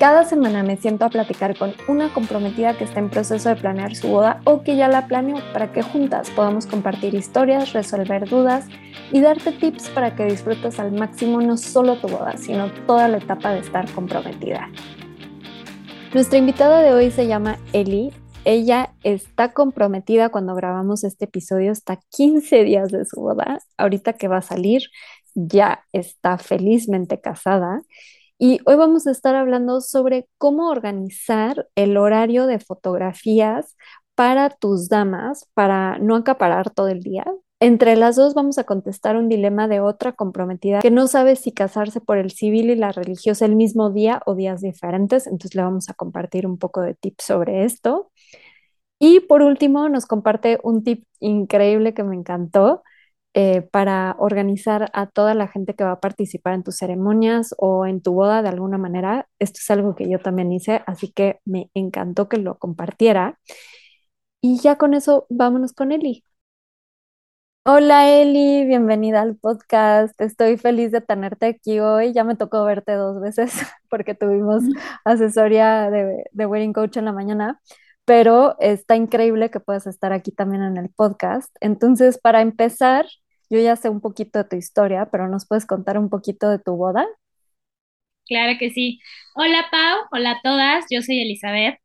Cada semana me siento a platicar con una comprometida que está en proceso de planear su boda o que ya la planeó para que juntas podamos compartir historias, resolver dudas y darte tips para que disfrutes al máximo no solo tu boda, sino toda la etapa de estar comprometida. Nuestra invitada de hoy se llama Eli. Ella está comprometida cuando grabamos este episodio, está 15 días de su boda. Ahorita que va a salir, ya está felizmente casada y hoy vamos a estar hablando sobre cómo organizar el horario de fotografías para tus damas, para no acaparar todo el día. Entre las dos vamos a contestar un dilema de otra comprometida que no sabe si casarse por el civil y la religiosa el mismo día o días diferentes, entonces le vamos a compartir un poco de tips sobre esto. Y por último, nos comparte un tip increíble que me encantó, eh, para organizar a toda la gente que va a participar en tus ceremonias o en tu boda de alguna manera. Esto es algo que yo también hice, así que me encantó que lo compartiera. Y ya con eso, vámonos con Eli. Hola Eli, bienvenida al podcast. Estoy feliz de tenerte aquí hoy. Ya me tocó verte dos veces porque tuvimos asesoría de, de Wedding Coach en la mañana, pero está increíble que puedas estar aquí también en el podcast. Entonces, para empezar, yo ya sé un poquito de tu historia, pero ¿nos puedes contar un poquito de tu boda? Claro que sí. Hola Pau, hola a todas, yo soy Elizabeth.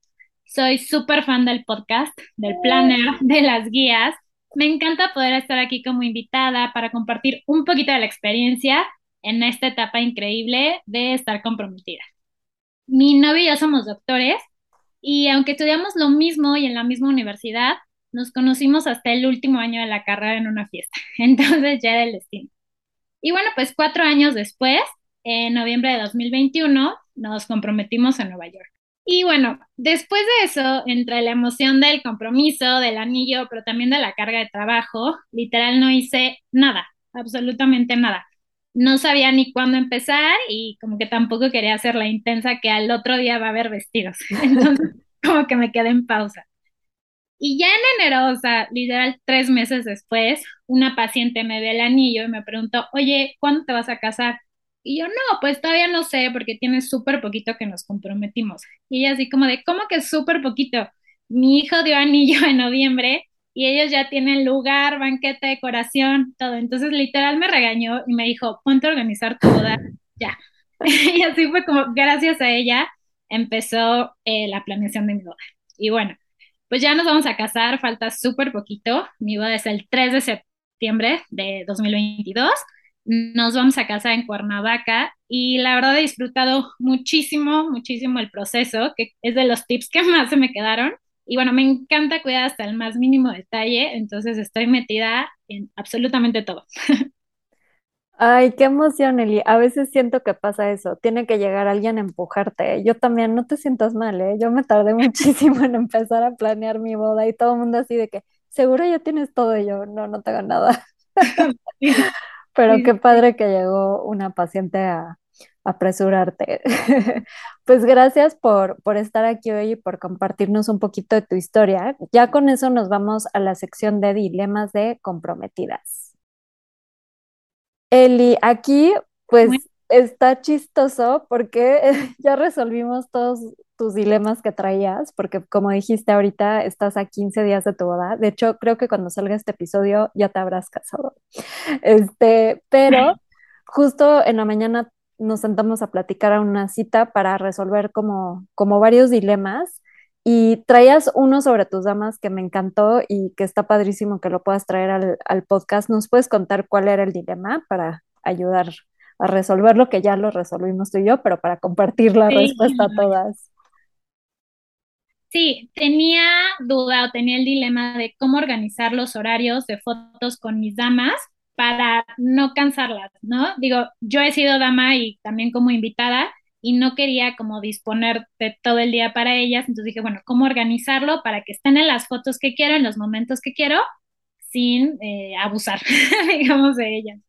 Soy súper fan del podcast, del planner, de las guías. Me encanta poder estar aquí como invitada para compartir un poquito de la experiencia en esta etapa increíble de estar comprometida. Mi novio y yo somos doctores y aunque estudiamos lo mismo y en la misma universidad, nos conocimos hasta el último año de la carrera en una fiesta, entonces ya era el destino. Y bueno, pues cuatro años después, en noviembre de 2021, nos comprometimos en Nueva York. Y bueno, después de eso, entre la emoción del compromiso, del anillo, pero también de la carga de trabajo, literal no hice nada, absolutamente nada. No sabía ni cuándo empezar y como que tampoco quería hacer la intensa que al otro día va a haber vestidos. Entonces, como que me quedé en pausa. Y ya en enero, o sea, literal tres meses después, una paciente me ve el anillo y me preguntó, oye, ¿cuándo te vas a casar? Y yo, no, pues todavía no sé, porque tiene súper poquito que nos comprometimos. Y ella así como de, ¿cómo que súper poquito? Mi hijo dio anillo en noviembre y ellos ya tienen lugar, banquete, decoración, todo. Entonces literal me regañó y me dijo, ponte a organizar tu boda ya. y así fue como, gracias a ella, empezó eh, la planeación de mi boda. Y bueno, pues ya nos vamos a casar, falta súper poquito. Mi boda es el 3 de septiembre de 2022. Nos vamos a casar en Cuernavaca y la verdad he disfrutado muchísimo, muchísimo el proceso, que es de los tips que más se me quedaron. Y bueno, me encanta cuidar hasta el más mínimo detalle, entonces estoy metida en absolutamente todo. Ay, qué emoción, Eli. A veces siento que pasa eso. Tiene que llegar alguien a empujarte. Yo también, no te sientas mal, ¿eh? Yo me tardé muchísimo en empezar a planear mi boda y todo el mundo así de que, seguro ya tienes todo y yo, no, no tengo nada. Pero qué padre que llegó una paciente a, apresurarte. Pues gracias por, por estar aquí hoy y por compartirnos un poquito de tu historia. Ya con eso nos vamos a la sección de dilemas de comprometidas. Eli, aquí pues está chistoso porque ya resolvimos todos tus dilemas que traías, porque como dijiste ahorita, estás a 15 días de tu boda. De hecho, creo que cuando salga este episodio ya te habrás casado. Este, pero justo en la mañana nos sentamos a platicar a una cita para resolver como, como varios dilemas y traías uno sobre tus damas que me encantó y que está padrísimo que lo puedas traer al, podcast. ¿Nos puedes contar cuál era el dilema para ayudar a resolver lo que ya lo resolvimos tú y yo, pero para compartir la respuesta a todas? Sí, tenía duda o tenía el dilema de cómo organizar los horarios de fotos con mis damas para no cansarlas, ¿no? Digo, yo he sido dama y también como invitada, y no quería como disponer de todo el día para ellas, entonces dije, bueno, ¿cómo organizarlo para que estén en las fotos que quiero, en los momentos que quiero, sin eh, abusar, digamos, de ellas?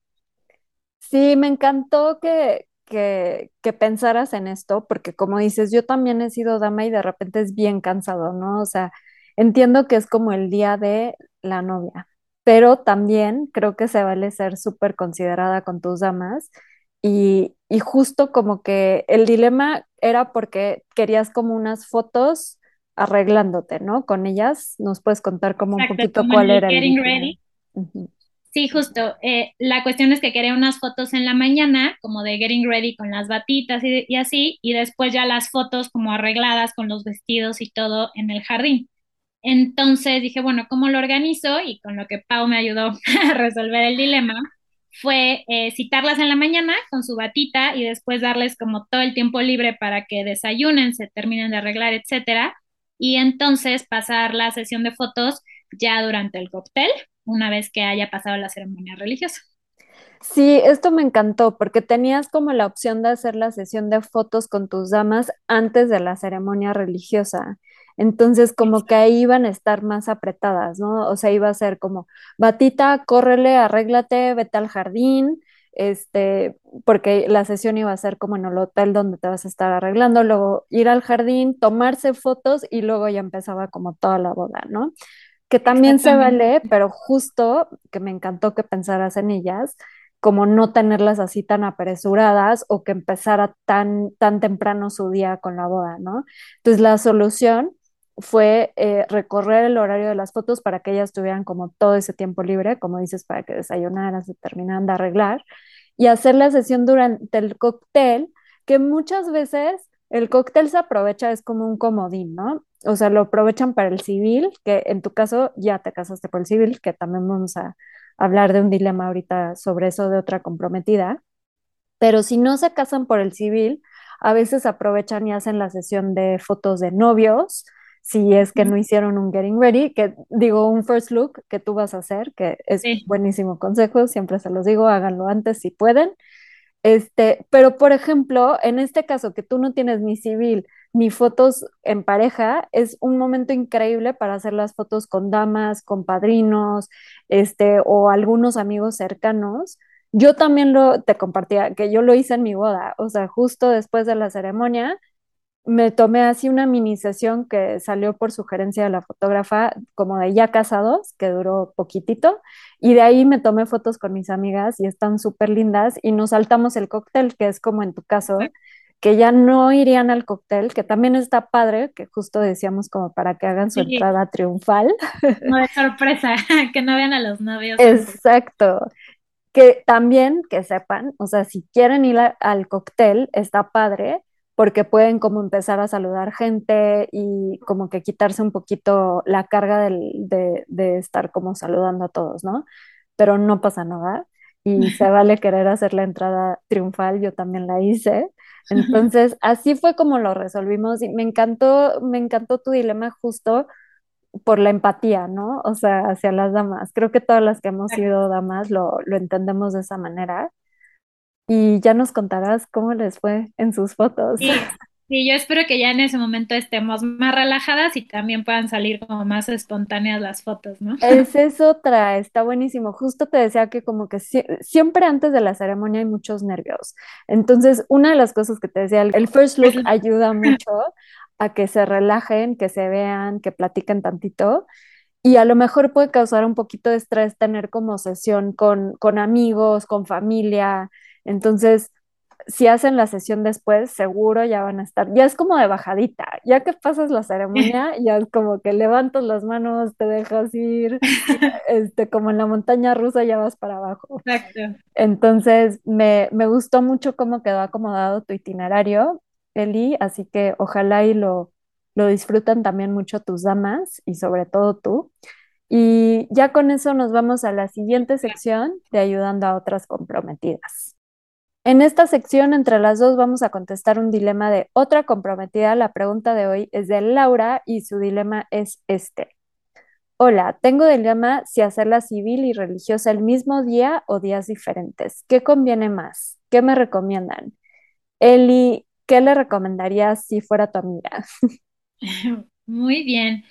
Sí, me encantó que, que, que pensaras en esto, porque como dices, yo también he sido dama y de repente es bien cansado, ¿no? O sea, entiendo que es como el día de la novia, pero también creo que se vale ser súper considerada con tus damas y, y justo como que el dilema era porque querías como unas fotos arreglándote, ¿no? Con ellas, ¿nos puedes contar como un poquito como cuál el era el getting dilema? ready. Sí, justo. eh, la cuestión es que quería unas fotos en la mañana, como de getting ready con las batitas y, y así, y después ya las fotos como arregladas con los vestidos y todo en el jardín. Entonces dije, bueno, ¿cómo lo organizo? Y con lo que Pau me ayudó a resolver el dilema, fue eh, citarlas en la mañana con su batita y después darles como todo el tiempo libre para que desayunen, se terminen de arreglar, etcétera. Y entonces pasar la sesión de fotos ya durante el cóctel, una vez que haya pasado la ceremonia religiosa. Sí, esto me encantó porque tenías como la opción de hacer la sesión de fotos con tus damas antes de la ceremonia religiosa. Entonces, como que ahí iban a estar más apretadas, ¿no? O sea, iba a ser como, Batita, córrele, arréglate, vete al jardín, este, porque la sesión iba a ser como en el hotel donde te vas a estar arreglando, luego ir al jardín, tomarse fotos y luego ya empezaba como toda la boda, ¿no? Que también se vale, pero justo que me encantó que pensaras en ellas como no tenerlas así tan apresuradas o que empezara tan, tan temprano su día con la boda, ¿no? Entonces la solución fue eh, recorrer el horario de las fotos para que ellas tuvieran como todo ese tiempo libre, como dices, para que desayunaran, se terminaran de arreglar y hacer la sesión durante el cóctel, que muchas veces el cóctel se aprovecha, es como un comodín, ¿no? O sea, lo aprovechan para el civil, que en tu caso ya te casaste por el civil, que también vamos a hablar de un dilema ahorita sobre eso de otra comprometida, pero si no se casan por el civil, a veces aprovechan y hacen la sesión de fotos de novios, si es que no hicieron un getting ready, que digo un first look que tú vas a hacer, que es Sí, buenísimo consejo, siempre se los digo, háganlo antes si pueden. Este, pero por ejemplo, en este caso que tú no tienes ni civil ni fotos en pareja, es un momento increíble para hacer las fotos con damas, con padrinos, este, o algunos amigos cercanos. Yo también lo te compartía que yo lo hice en mi boda, o sea, justo después de la ceremonia me tomé así una mini sesión que salió por sugerencia de la fotógrafa, como de ya casados, que duró poquitito, y de ahí me tomé fotos con mis amigas y están súper lindas y nos saltamos el cóctel, que es como en tu caso, que ya no irían al cóctel, que también está padre, que justo decíamos como para que hagan su sí, entrada triunfal. como de sorpresa, que no vean a los novios. Exacto. Que también que sepan, o sea, si quieren ir a- al cóctel, está padre, porque pueden como empezar a saludar gente y como que quitarse un poquito la carga del- de, de estar como saludando a todos, ¿no? Pero no pasa nada y se vale querer hacer la entrada triunfal, yo también la hice. Entonces, así fue como lo resolvimos y me encantó, me encantó tu dilema justo por la empatía, ¿no? O sea, hacia las damas. Creo que todas las que hemos sido damas lo, lo entendemos de esa manera. Y ya nos contarás cómo les fue en sus fotos. Sí, sí, yo espero que ya en ese momento estemos más relajadas y también puedan salir como más espontáneas las fotos, ¿no? Esa es otra, está buenísimo. Justo te decía que como que sie- siempre antes de la ceremonia hay muchos nervios. Entonces, una de las cosas que te decía, el first look ayuda mucho a que se relajen, que se vean, que platiquen tantito. Y a lo mejor puede causar un poquito de estrés tener como sesión con, con amigos, con familia. Entonces, si hacen la sesión después, seguro ya van a estar, ya es como de bajadita, ya que pasas la ceremonia, ya es como que levantas las manos, te dejas ir, este, como en la montaña rusa ya vas para abajo. Exacto. Entonces, me, me gustó mucho cómo quedó acomodado tu itinerario, Eli, así que ojalá y lo, lo disfrutan también mucho tus damas y sobre todo tú. Y ya con eso nos vamos a la siguiente sección de ayudando a otras comprometidas. En esta sección, entre las dos, vamos a contestar un dilema de otra comprometida. La pregunta de hoy es de Laura y su dilema es este. Hola, tengo dilema si hacerla civil y religiosa el mismo día o días diferentes. ¿Qué conviene más? ¿Qué me recomiendan? Eli, ¿qué le recomendarías si fuera tu amiga? Muy bien.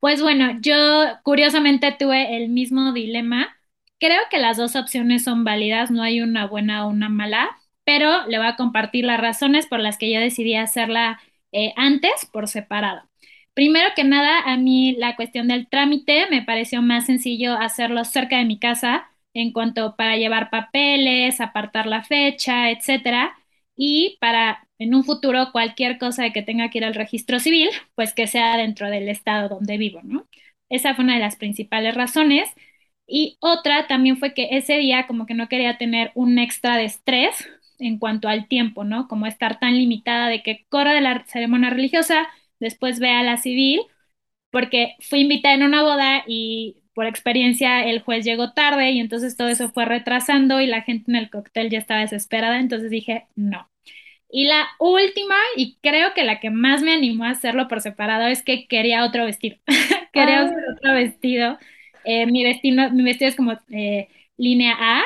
Pues bueno, yo curiosamente tuve el mismo dilema. Creo que las dos opciones son válidas, no hay una buena o una mala. pero le voy a compartir las razones por las que yo decidí hacerla eh, antes por separado. Primero que nada, a mí la cuestión del trámite me pareció más sencillo hacerlo cerca de mi casa en cuanto para llevar papeles, apartar la fecha, etcétera, y para en un futuro cualquier cosa que tenga que ir al registro civil, pues que sea dentro del estado donde vivo, ¿no? Esa fue una de las principales razones. Y otra también fue que ese día como que no quería tener un extra de estrés en cuanto al tiempo, ¿no? Como estar tan limitada de que corra de la ceremonia religiosa, después vea la civil, porque fui invitada en una boda y por experiencia el juez llegó tarde y entonces todo eso fue retrasando y la gente en el cóctel ya estaba desesperada, entonces dije, no. Y la última, y creo que la que más me animó a hacerlo por separado, es que quería otro vestido. quería ah. otro vestido. Eh, mi, vestido. Mi vestido es como eh, línea A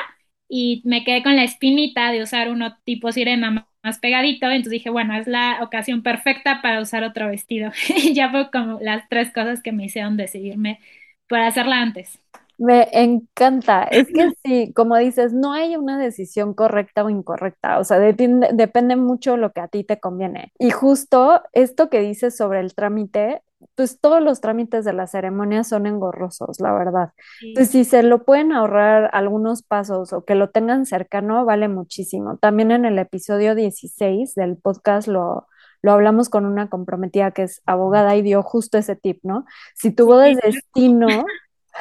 y me quedé con la espinita de usar uno tipo sirena más pegadito, entonces dije, bueno, es la ocasión perfecta para usar otro vestido. y ya fue como las tres cosas que me hicieron decidirme por hacerla antes. Me encanta. Es que sí, como dices, no hay una decisión correcta o incorrecta. O sea, depende, depende mucho lo que a ti te conviene. Y justo esto que dices sobre el trámite, pues todos los trámites de la ceremonia son engorrosos, la verdad. Pues si se lo pueden ahorrar algunos pasos o que lo tengan cercano, vale muchísimo. También en el episodio 16 del podcast lo, lo hablamos con una comprometida que es abogada y dio justo ese tip, ¿no? Si tu boda es destino,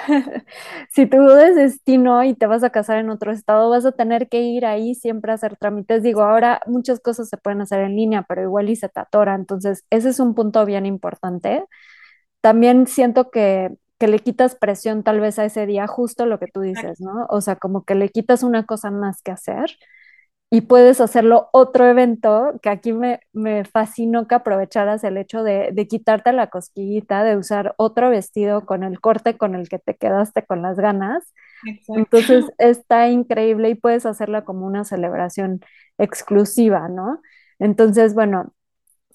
si tu destino y te vas a casar en otro estado, vas a tener que ir ahí siempre a hacer trámites. Digo, ahora muchas cosas se pueden hacer en línea, pero igual y se te atora. Entonces, ese es un punto bien importante. También siento que, que le quitas presión tal vez a ese día, justo lo que tú dices, ¿no? O sea, como que le quitas una cosa más que hacer y puedes hacerlo otro evento, que aquí me, me fascinó que aprovecharas el hecho de, de, quitarte la cosquillita, de usar otro vestido con el corte con el que te quedaste con las ganas. Entonces está increíble y puedes hacerla como una celebración exclusiva, ¿no? Entonces, bueno,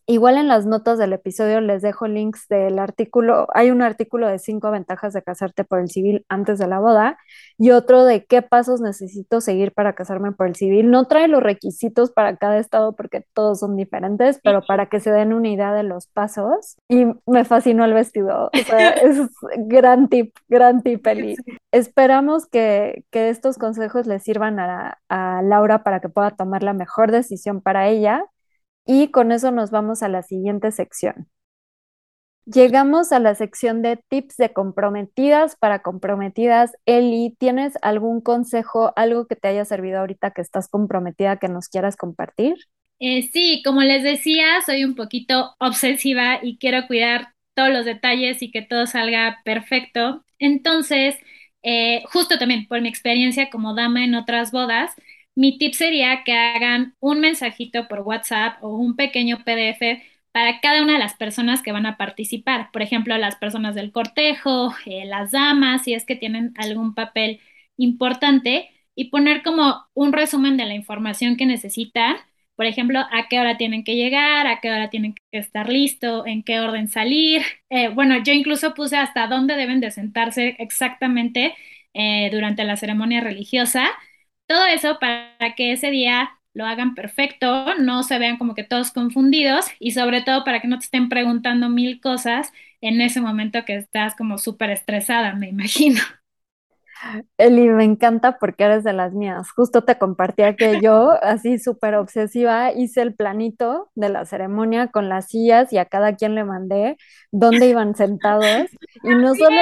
Igual en las notas del episodio les dejo links del artículo. Hay un artículo de cinco ventajas de casarte por el civil antes de la boda y otro de qué pasos necesito seguir para casarme por el civil. No trae los requisitos para cada estado porque todos son diferentes, pero para que se den una idea de los pasos. Y me fascinó el vestido. O sea, es gran tip, gran tip, Eli. Esperamos que, que estos consejos le sirvan a, a Laura para que pueda tomar la mejor decisión para ella y con eso nos vamos a la siguiente sección. Llegamos a la sección de tips de comprometidas para comprometidas. Eli, ¿tienes algún consejo, algo que te haya servido ahorita que estás comprometida que nos quieras compartir? Eh, sí, como les decía, soy un poquito obsesiva y quiero cuidar todos los detalles y que todo salga perfecto. Entonces, eh, justo también por mi experiencia como dama en otras bodas, mi tip sería que hagan un mensajito por WhatsApp o un pequeño PDF para cada una de las personas que van a participar. Por ejemplo, las personas del cortejo, eh, las damas, si es que tienen algún papel importante, y poner como un resumen de la información que necesitan. Por ejemplo, a qué hora tienen que llegar, a qué hora tienen que estar listo, en qué orden salir. Eh, bueno, yo incluso puse hasta dónde deben de sentarse exactamente eh, durante la ceremonia religiosa todo eso para que ese día lo hagan perfecto, no se vean como que todos confundidos y sobre todo para que no te estén preguntando mil cosas en ese momento que estás como súper estresada, me imagino. Eli, me encanta porque eres de las mías. Justo te compartía que yo, así súper obsesiva, hice el planito de la ceremonia con las sillas y a cada quien le mandé dónde iban sentados. Y no solo,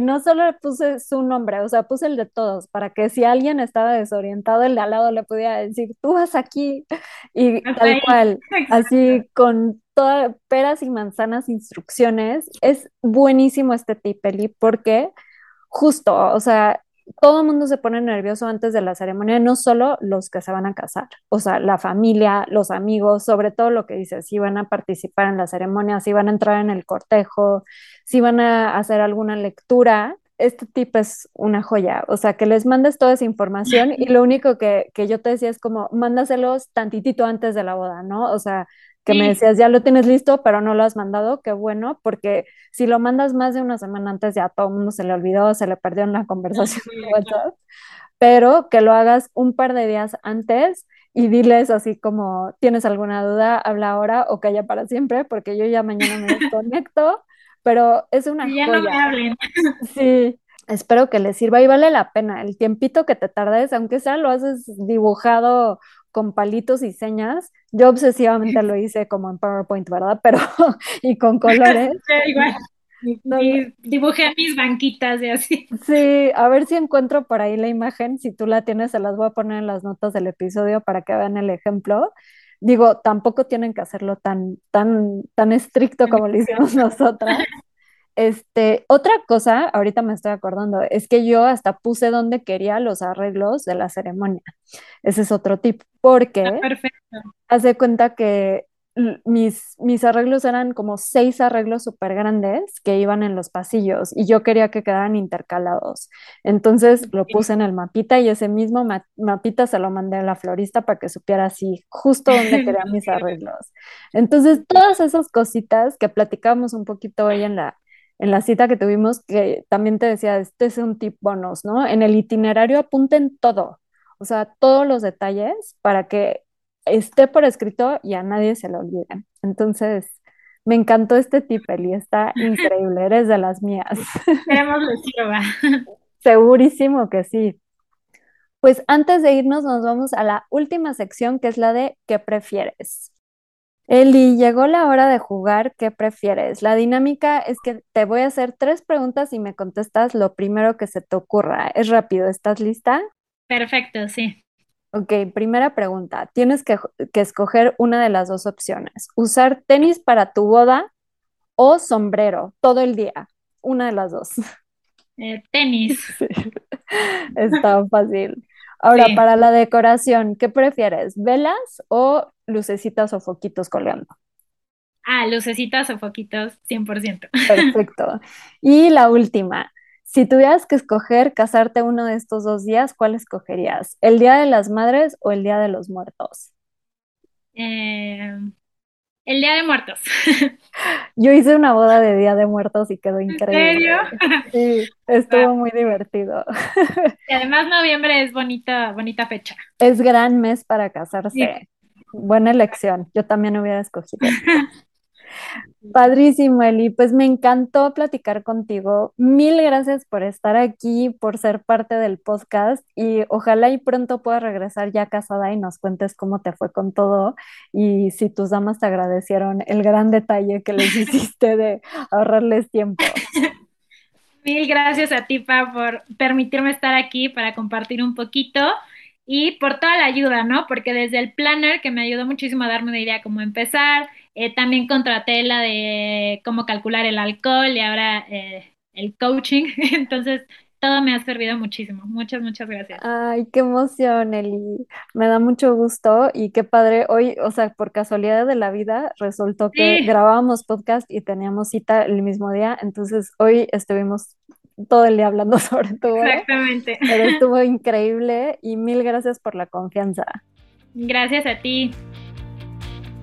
no solo puse su nombre, o sea, puse el de todos, para que si alguien estaba desorientado, el de al lado le pudiera decir, tú vas aquí. Y tal cual, así con todas peras y manzanas instrucciones. Es buenísimo este tip, Eli, porque justo, o sea, todo el mundo se pone nervioso antes de la ceremonia, no solo los que se van a casar, o sea, la familia, los amigos, sobre todo lo que dices, si van a participar en la ceremonia, si van a entrar en el cortejo, si van a hacer alguna lectura. Este tipo es una joya, o sea, que les mandes toda esa información y lo único que, que yo te decía es como, mándaselos tantitito antes de la boda, ¿no? O sea, que me decías, ya lo tienes listo, pero no lo has mandado, qué bueno, porque si lo mandas más de una semana antes, ya todo el mundo se le olvidó, se le perdió en la conversación de WhatsApp, pero que lo hagas un par de días antes y diles así como, ¿tienes alguna duda? Habla ahora o calla para siempre, porque yo ya mañana me desconecto, pero es una ya no me hablen. Sí, espero que les sirva y vale la pena. El tiempito que te tardes, aunque sea lo haces dibujado con palitos y señas. Yo obsesivamente lo hice como en PowerPoint, ¿verdad? Pero, y con colores. igual. dibujé mis banquitas y así. Sí, a ver si encuentro por ahí la imagen. Si tú la tienes, se las voy a poner en las notas del episodio para que vean el ejemplo. Digo, tampoco tienen que hacerlo tan, tan, tan estricto como lo hicimos nosotras. Este, otra cosa, ahorita me estoy acordando, es que yo hasta puse donde quería los arreglos de la ceremonia. Ese es otro tip, porque ah, perfecto. hace cuenta que mis, mis arreglos eran como seis arreglos súper grandes que iban en los pasillos y yo quería que quedaran intercalados. Entonces lo puse en el mapita y ese mismo mapita se lo mandé a la florista para que supiera así justo dónde quería mis arreglos. Entonces todas esas cositas que platicamos un poquito hoy en la, en la cita que tuvimos, que también te decía, este es un tip bonus, ¿no? En el itinerario apunten todo, o sea, todos los detalles para que esté por escrito y a nadie se lo olviden. Entonces, me encantó este tip, Eli, está increíble, eres de las mías. Esperemos lo sirva. Segurísimo que sí. Pues antes de irnos, nos vamos a la última sección, que es la de ¿qué prefieres? Eli, llegó la hora de jugar. ¿Qué prefieres? La dinámica es que te voy a hacer tres preguntas y me contestas lo primero que se te ocurra. Es rápido. ¿Estás lista? Perfecto, sí. Ok, primera pregunta. Tienes que, escoger una de las dos opciones. Usar tenis para tu boda o sombrero todo el día. Una de las dos. Eh, tenis. Está fácil. Ahora, para la decoración, ¿qué prefieres? ¿Velas o lucecitas o foquitos colgando? Ah, lucecitas o foquitos, 100%. Perfecto. Y la última, si tuvieras que escoger casarte uno de estos dos días, ¿cuál escogerías? ¿El Día de las Madres o el Día de los Muertos? Eh, el Día de Muertos. Yo hice una boda de Día de Muertos y quedó increíble. ¿En serio? Sí, estuvo muy divertido. Y además noviembre es bonita, bonita fecha. Es gran mes para casarse. Buena elección. Yo también hubiera escogido. Padrísimo, Eli. Pues me encantó platicar contigo. Mil gracias por estar aquí, por ser parte del podcast y ojalá y pronto puedas regresar ya casada y nos cuentes cómo te fue con todo y si tus damas te agradecieron el gran detalle que les hiciste de ahorrarles tiempo. Mil gracias a ti, Pa, por permitirme estar aquí para compartir un poquito y por toda la ayuda, ¿no? Porque desde el planner, que me ayudó muchísimo a darme una idea cómo empezar, eh, también contraté la de cómo calcular el alcohol y ahora eh, el coaching. Entonces, todo me ha servido muchísimo. Muchas, muchas gracias. Ay, qué emoción, Eli. Me da mucho gusto y qué padre. Hoy, o sea, por casualidad de la vida, resultó que grabábamos podcast y teníamos cita el mismo día. Entonces, hoy estuvimos todo el día hablando sobre todo. Exactamente. Pero estuvo increíble y mil gracias por la confianza. Gracias a ti.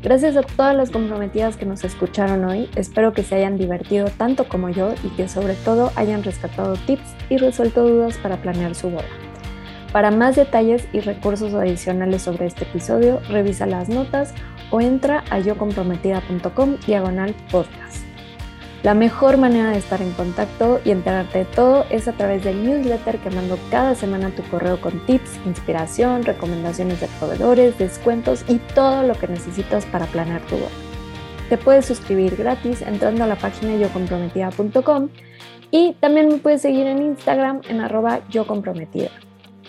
Gracias a todas las comprometidas que nos escucharon hoy. Espero que se hayan divertido tanto como yo y que sobre todo hayan rescatado tips y resuelto dudas para planear su boda. Para más detalles y recursos adicionales sobre este episodio, revisa las notas o entra a yocomprometida.com diagonal podcast. La mejor manera de estar en contacto y enterarte de todo es a través del newsletter que mando cada semana a tu correo con tips, inspiración, recomendaciones de proveedores, descuentos y todo lo que necesitas para planear tu boda. Te puedes suscribir gratis entrando a la página yocomprometida.com y también me puedes seguir en Instagram en arroba yocomprometida.